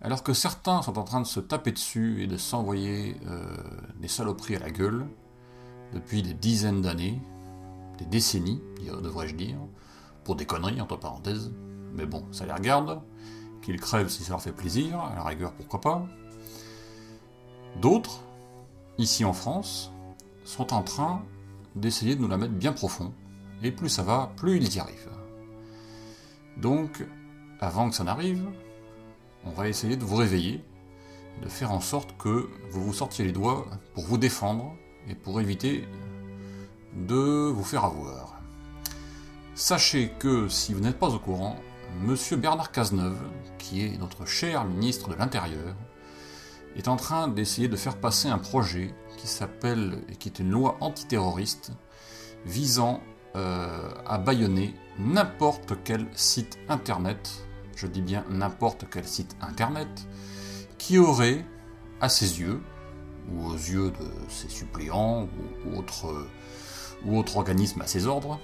Alors que certains sont en train de se taper dessus et de s'envoyer euh, des saloperies à la gueule depuis des dizaines d'années, des décennies, devrais-je dire, pour des conneries entre parenthèses, mais bon, ça les regarde, qu'ils crèvent si ça leur fait plaisir, à la rigueur pourquoi pas. D'autres, ici en France, sont en train d'essayer de nous la mettre bien profond, et plus ça va, plus ils y arrivent. Donc, avant que ça n'arrive, on va essayer de vous réveiller, de faire en sorte que vous vous sortiez les doigts pour vous défendre et pour éviter de vous faire avoir. Sachez que si vous n'êtes pas au courant, Monsieur Bernard Cazeneuve, qui est notre cher ministre de l'Intérieur, est en train d'essayer de faire passer un projet qui s'appelle et qui est une loi antiterroriste visant euh, à bâillonner n'importe quel site internet, je dis bien n'importe quel site internet, qui aurait, à ses yeux, ou aux yeux de ses suppléants ou ou autres organismes à ses ordres,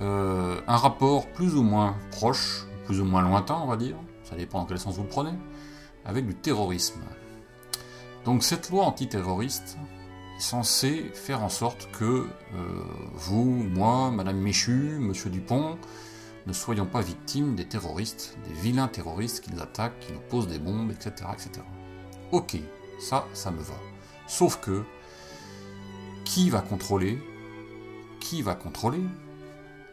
euh, un rapport plus ou moins proche, plus ou moins lointain, on va dire, ça dépend dans quel sens vous le prenez, avec du terrorisme. Donc cette loi antiterroriste est censée faire en sorte que euh, vous, moi, Madame Michu, Monsieur Dupont, ne soyons pas victimes des terroristes, des vilains terroristes qui nous attaquent, qui nous posent des bombes, etc. etc. Ok, ça, ça me va. Sauf que, qui va contrôler Qui va contrôler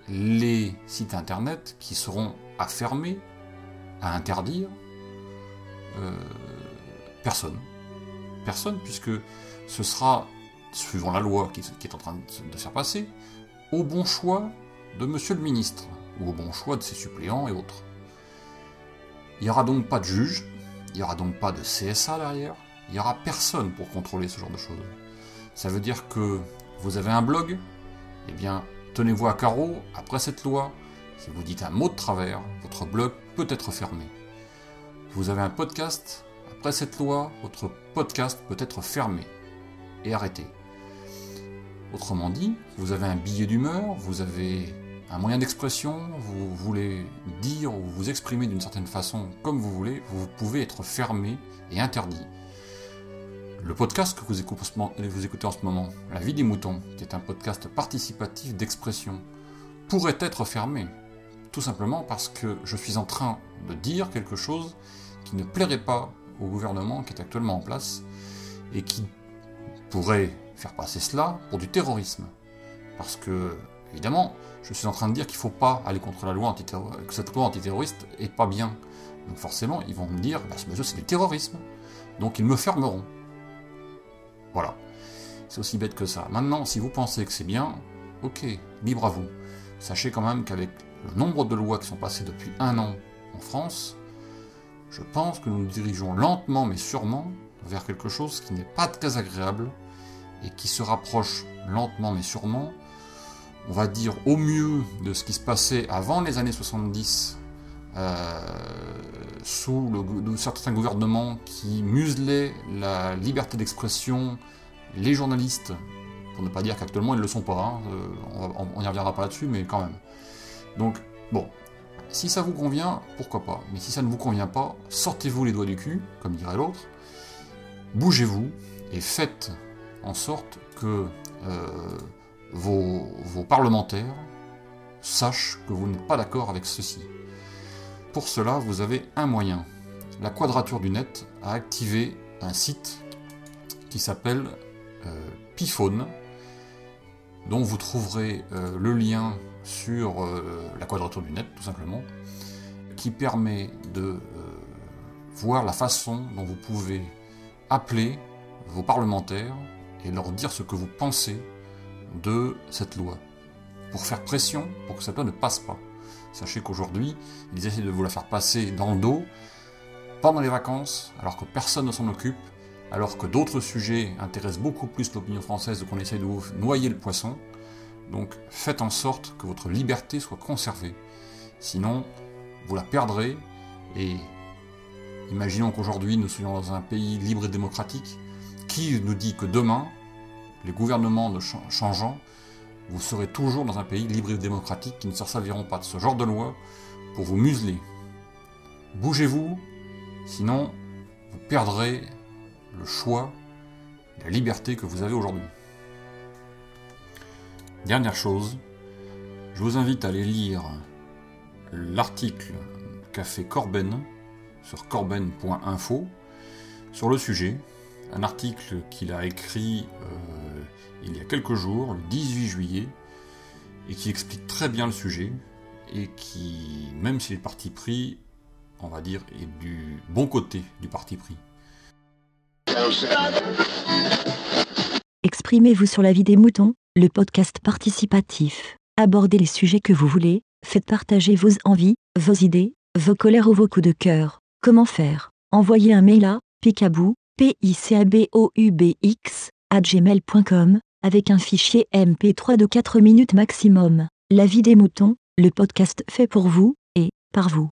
les sites internet qui seront à fermer, à interdire euh, Personne? Personne, puisque ce sera, suivant la loi qui, est en train de faire passer, au bon choix de monsieur le ministre, ou au bon choix de ses suppléants et autres. Il n'y aura donc pas de juge, il n'y aura donc pas de CSA derrière, il n'y aura personne pour contrôler ce genre de choses. Ça veut dire que vous avez un blog, eh bien, tenez-vous à carreau après cette loi. Si vous dites un mot de travers, votre blog peut être fermé. Vous avez un podcast, après cette loi, votre podcast peut être fermé et arrêté. Autrement dit, vous avez un billet d'humeur, vous avez un moyen d'expression, vous voulez dire ou vous exprimer d'une certaine façon comme vous voulez, vous pouvez être fermé et interdit. Le podcast que vous écoutez en ce moment, La vie des moutons, qui est un podcast participatif d'expression, pourrait être fermé. Tout simplement parce que je suis en train de dire quelque chose qui ne plairait pas au gouvernement qui est actuellement en place et qui pourrait faire passer cela pour du terrorisme. Parce que, évidemment, je suis en train de dire qu'il ne faut pas aller contre la loi antiterroriste, que cette loi antiterroriste est pas bien. Donc forcément, ils vont me dire, bah, ce monsieur c'est du terrorisme. Donc ils me fermeront. Voilà. C'est aussi bête que ça. Maintenant, si vous pensez que c'est bien, ok, libre à vous. Sachez quand même qu'avec le nombre de lois qui sont passées depuis un an en France, je pense que nous nous dirigeons lentement mais sûrement vers quelque chose qui n'est pas très agréable et qui se rapproche lentement mais sûrement, on va dire au mieux de ce qui se passait avant les années 70 euh, sous certains gouvernements qui muselaient la liberté d'expression, les journalistes, pour ne pas dire qu'actuellement ils ne le sont pas, hein, euh, on n'y reviendra pas là-dessus, mais quand même. Donc, bon, si ça vous convient, pourquoi pas, mais si ça ne vous convient pas, sortez-vous les doigts du cul, comme dirait l'autre, bougez-vous et faites en sorte que euh, vos, parlementaires sachent que vous n'êtes pas d'accord avec ceci. Pour cela, vous avez un moyen. La Quadrature du Net a activé un site qui s'appelle euh, Piphone, dont vous trouverez euh, le lien sur euh, la Quadrature du Net, tout simplement, qui permet de voir la façon dont vous pouvez appeler vos parlementaires et leur dire ce que vous pensez de cette loi, pour faire pression pour que cette loi ne passe pas. Sachez qu'aujourd'hui, ils essaient de vous la faire passer dans le dos pendant les vacances, alors que personne ne s'en occupe, alors que d'autres sujets intéressent beaucoup plus l'opinion française, qu'on essaie de vous noyer le poisson. Donc faites en sorte que votre liberté soit conservée. Sinon, vous la perdrez et imaginons qu'aujourd'hui nous soyons dans un pays libre et démocratique. Qui nous dit que demain, les gouvernements changeant, vous serez toujours dans un pays libre et démocratique qui ne se serviront pas de ce genre de loi pour vous museler. Bougez-vous, sinon vous perdrez le choix, la liberté que vous avez aujourd'hui. Dernière chose, je vous invite à aller lire l'article qu'a fait Corben sur corben.info sur le sujet, un article qu'il a écrit euh, il y a quelques jours, le 18 juillet, et qui explique très bien le sujet, et qui, même si le parti pris, on va dire, est du bon côté du parti pris. Exprimez-vous sur la vie des moutons, le podcast participatif. Abordez les sujets que vous voulez, faites partager vos envies, vos idées, vos colères ou vos coups de cœur. Comment faire? Envoyez un mail à picabou, p i c a b o u b x gmail.com avec un fichier MP3 de 4 minutes maximum. La vie des moutons, le podcast fait pour vous et par vous.